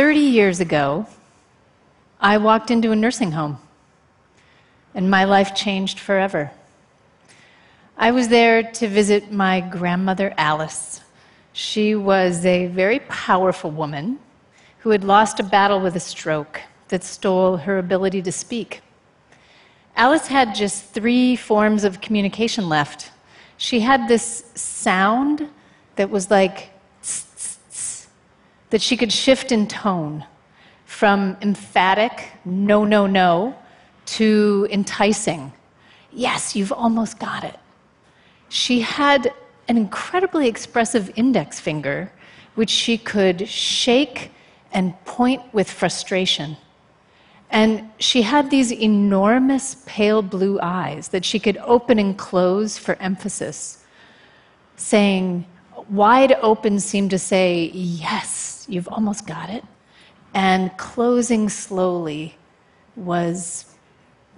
30 years ago, I walked into a nursing home, and my life changed forever. I was there to visit my grandmother, Alice. She was a very powerful woman who had lost a battle with a stroke that stole her ability to speak. Alice had just three forms of communication left. She had this sound that was like that she could shift in tone from emphatic, no, no, no, to enticing, yes, you've almost got it. She had an incredibly expressive index finger, which she could shake and point with frustration. And she had these enormous pale blue eyes that she could open and close for emphasis, saying, wide open seemed to say, Yes, you've almost got it. And closing slowly was,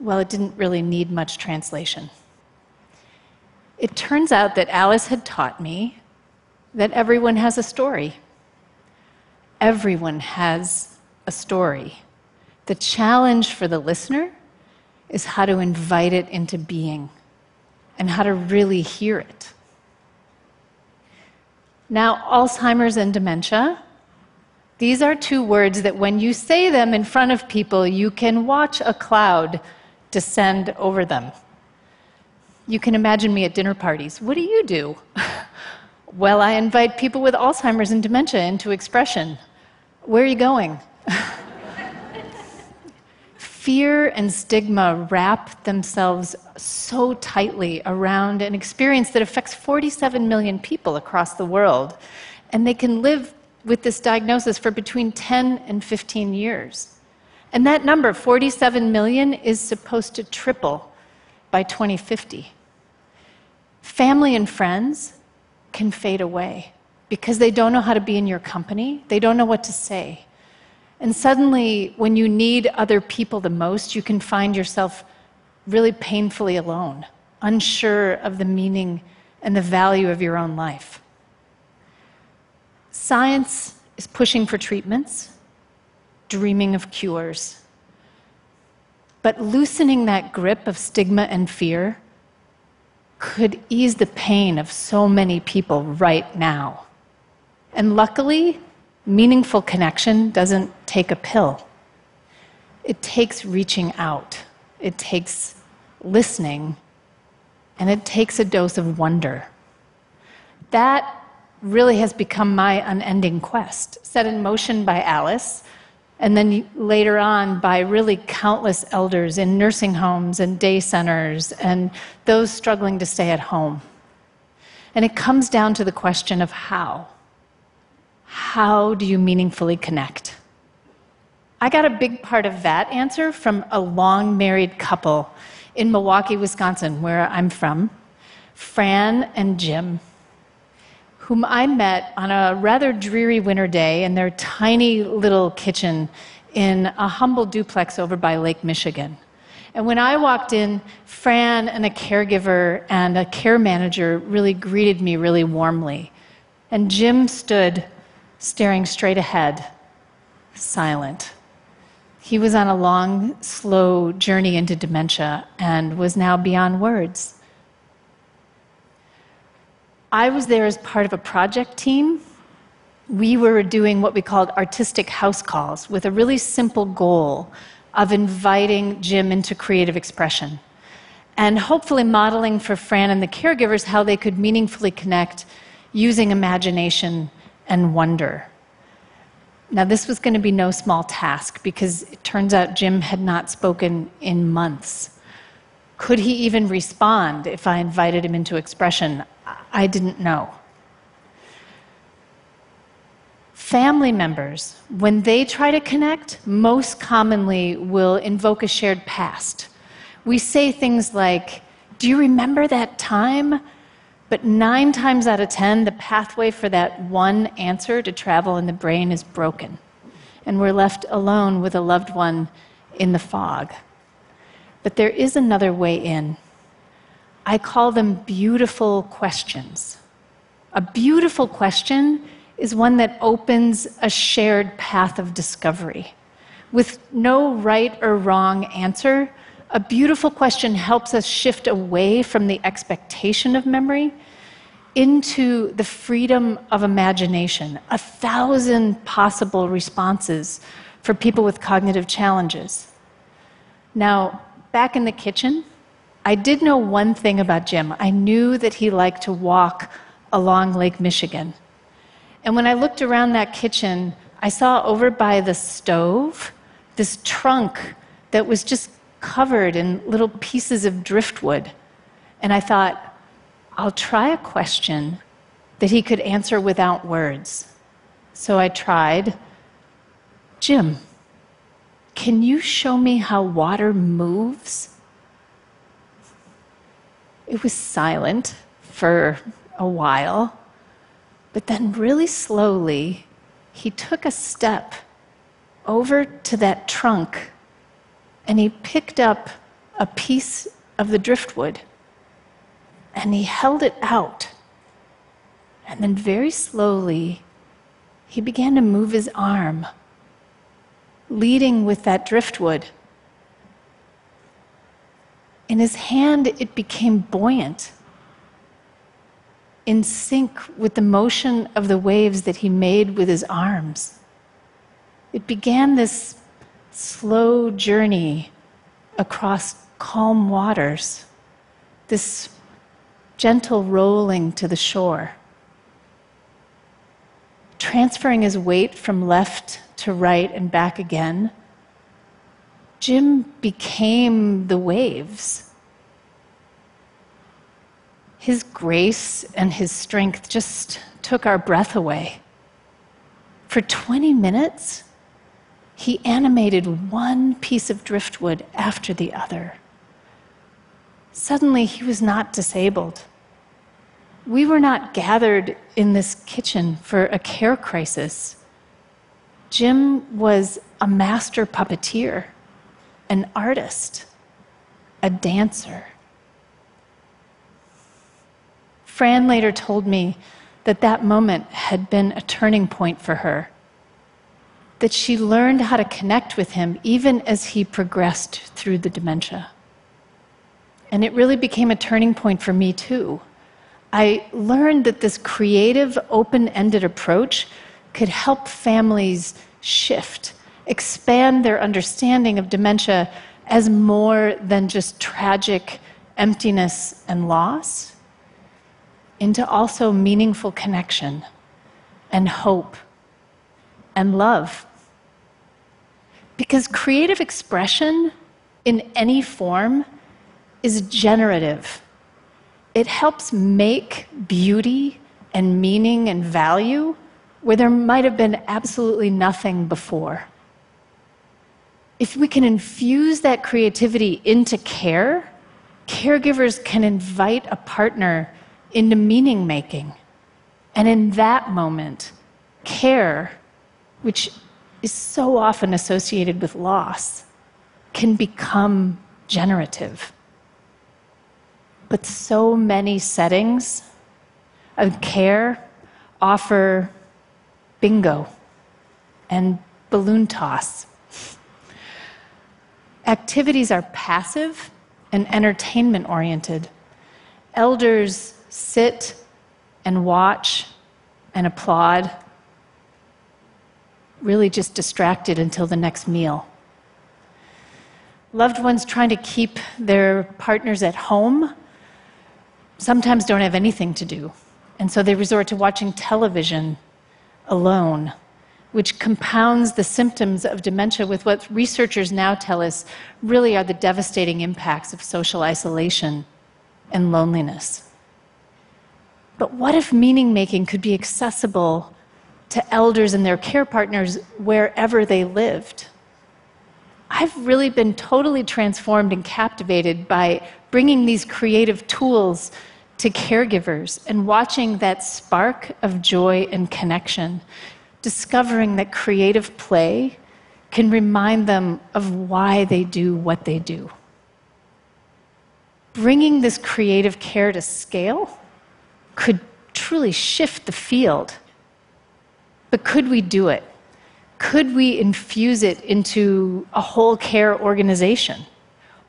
well, it didn't really need much translation. It turns out that Alice had taught me that everyone has a story. Everyone has a story. The challenge for the listener is how to invite it into being and how to really hear it. Now, Alzheimer's and dementia, these are two words that when you say them in front of people, you can watch a cloud descend over them. You can imagine me at dinner parties. What do you do? well, I invite people with Alzheimer's and dementia into expression. Where are you going? fear and stigma wrap themselves so tightly around an experience that affects 47 million people across the world. And they can live with this diagnosis for between 10 and 15 years. And that number, 47 million, is supposed to triple by 2050. Family and friends can fade away because they don't know how to be in your company, they don't know what to say. And suddenly, when you need other people the most, you can find yourself really painfully alone, unsure of the meaning and the value of your own life. Science is pushing for treatments, dreaming of cures. But loosening that grip of stigma and fear could ease the pain of so many people right now. And luckily, Meaningful connection doesn't take a pill, it takes reaching out, it takes listening, and it takes a dose of wonder. That really has become my unending quest, set in motion by Alice, and then later on by really countless elders in nursing homes and day centers and those struggling to stay at home. And it comes down to the question of how. How do you meaningfully connect? I got a big part of that answer from a long married couple in Milwaukee, Wisconsin, where I'm from, Fran and Jim, whom I met on a rather dreary winter day in their tiny little kitchen in a humble duplex over by Lake Michigan. And when I walked in, Fran and a caregiver and a care manager really greeted me really warmly. And Jim stood staring straight ahead, silent. He was on a long, slow journey into dementia and was now beyond words. I was there as part of a project team. We were doing what we called artistic house calls with a really simple goal of inviting Jim into creative expression and hopefully modeling for Fran and the caregivers how they could meaningfully connect using imagination and wonder. Now, this was going to be no small task because it turns out Jim had not spoken in months. Could he even respond if I invited him into expression? I didn't know. Family members, when they try to connect, most commonly will invoke a shared past. We say things like, Do you remember that time but nine times out of 10, the pathway for that one answer to travel in the brain is broken. And we're left alone with a loved one in the fog. But there is another way in. I call them beautiful questions. A beautiful question is one that opens a shared path of discovery. With no right or wrong answer, a beautiful question helps us shift away from the expectation of memory into the freedom of imagination, a thousand possible responses for people with cognitive challenges. Now, back in the kitchen, I did know one thing about Jim. I knew that he liked to walk along Lake Michigan. And when I looked around that kitchen, I saw over by the stove this trunk that was just covered in little pieces of driftwood. And I thought, I'll try a question that he could answer without words. So I tried, Jim, can you show me how water moves? It was silent for a while, but then really slowly, he took a step over to that trunk and he picked up a piece of the driftwood and he held it out. And then very slowly, he began to move his arm, leading with that driftwood. In his hand, it became buoyant, in sync with the motion of the waves that he made with his arms. It began this slow journey across calm waters, this gentle rolling to the shore. Transferring his weight from left to right and back again, Jim became the waves. His grace and his strength just took our breath away. For 20 minutes, he animated one piece of driftwood after the other. Suddenly, he was not disabled. We were not gathered in this kitchen for a care crisis. Jim was a master puppeteer, an artist, a dancer. Fran later told me that that moment had been a turning point for her that she learned how to connect with him even as he progressed through the dementia. And it really became a turning point for me, too. I learned that this creative, open ended approach could help families shift, expand their understanding of dementia as more than just tragic emptiness and loss, into also meaningful connection and hope and love. Because creative expression in any form is generative. It helps make beauty and meaning and value where there might have been absolutely nothing before. If we can infuse that creativity into care, caregivers can invite a partner into meaning making. And in that moment, care, which is so often associated with loss can become generative. But so many settings of care offer bingo and balloon toss. Activities are passive and entertainment oriented. Elders sit and watch and applaud really just distracted until the next meal. Loved ones trying to keep their partners at home sometimes don't have anything to do, and so they resort to watching television alone, which compounds the symptoms of dementia with what researchers now tell us really are the devastating impacts of social isolation and loneliness. But what if meaning making could be accessible to elders and their care partners wherever they lived. I've really been totally transformed and captivated by bringing these creative tools to caregivers and watching that spark of joy and connection, discovering that creative play can remind them of why they do what they do. Bringing this creative care to scale could truly shift the field But could we do it? Could we infuse it into a whole care organization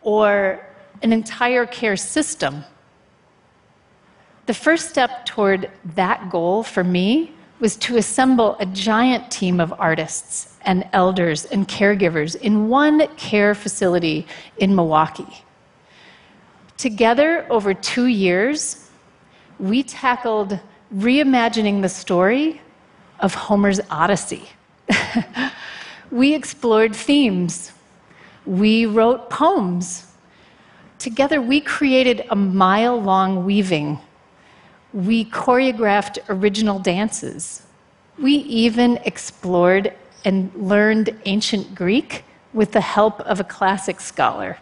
or an entire care system? The first step toward that goal for me was to assemble a giant team of artists and elders and caregivers in one care facility in Milwaukee. Together, over two years, we tackled reimagining the story of Homer's Odyssey. we explored themes. We wrote poems. Together, we created a mile long weaving we choreographed original dances. We even explored and learned ancient Greek with the help of a classic scholar.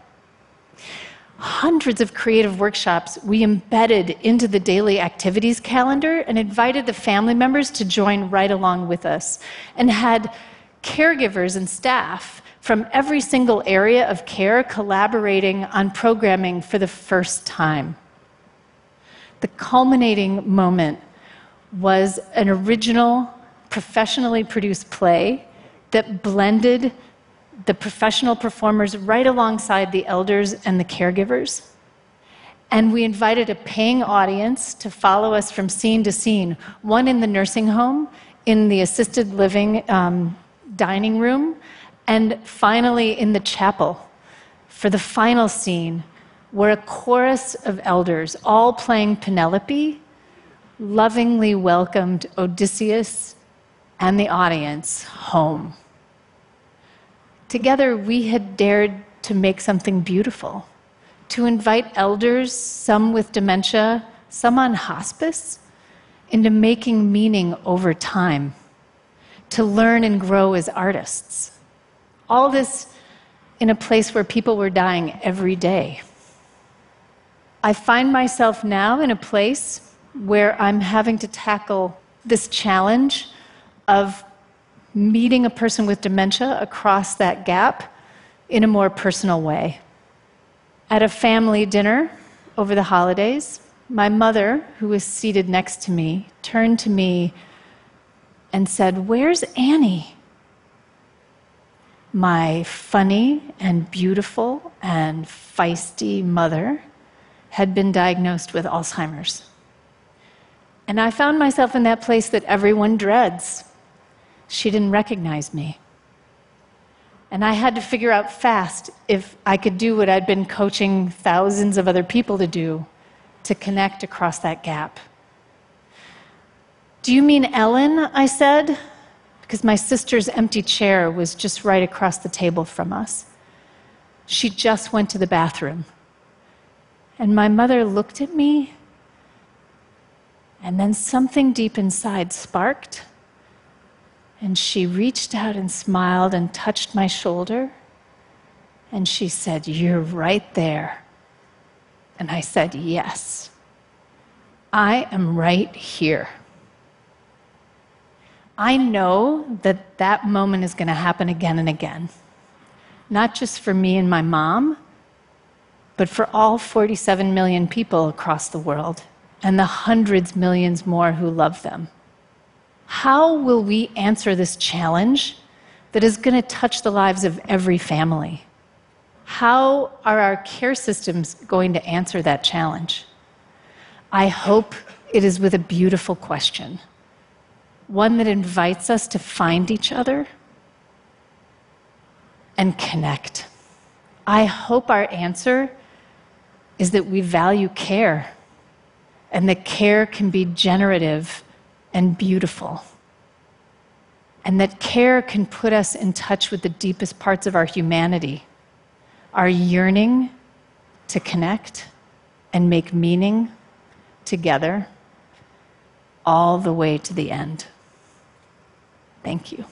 Hundreds of creative workshops we embedded into the daily activities calendar and invited the family members to join right along with us, and had caregivers and staff from every single area of care collaborating on programming for the first time. The culminating moment was an original, professionally produced play that blended the professional performers right alongside the elders and the caregivers. And we invited a paying audience to follow us from scene to scene, one in the nursing home, in the assisted living um, dining room, and finally in the chapel for the final scene where a chorus of elders, all playing Penelope, lovingly welcomed Odysseus and the audience home. Together, we had dared to make something beautiful, to invite elders, some with dementia, some on hospice, into making meaning over time, to learn and grow as artists. All this in a place where people were dying every day. I find myself now in a place where I'm having to tackle this challenge of meeting a person with dementia across that gap in a more personal way. At a family dinner over the holidays, my mother, who was seated next to me, turned to me and said, Where's Annie? My funny and beautiful and feisty mother had been diagnosed with Alzheimer's. And I found myself in that place that everyone dreads. She didn't recognize me. And I had to figure out fast if I could do what I'd been coaching thousands of other people to do to connect across that gap. Do you mean Ellen? I said, because my sister's empty chair was just right across the table from us. She just went to the bathroom. And my mother looked at me, and then something deep inside sparked. And she reached out and smiled and touched my shoulder. And she said, You're right there. And I said, Yes. I am right here. I know that that moment is going to happen again and again. Not just for me and my mom, but for all 47 million people across the world and the hundreds millions more who love them. How will we answer this challenge that is going to touch the lives of every family? How are our care systems going to answer that challenge? I hope it is with a beautiful question, one that invites us to find each other and connect. I hope our answer is that we value care, and that care can be generative and beautiful. And that care can put us in touch with the deepest parts of our humanity, our yearning to connect and make meaning together all the way to the end. Thank you.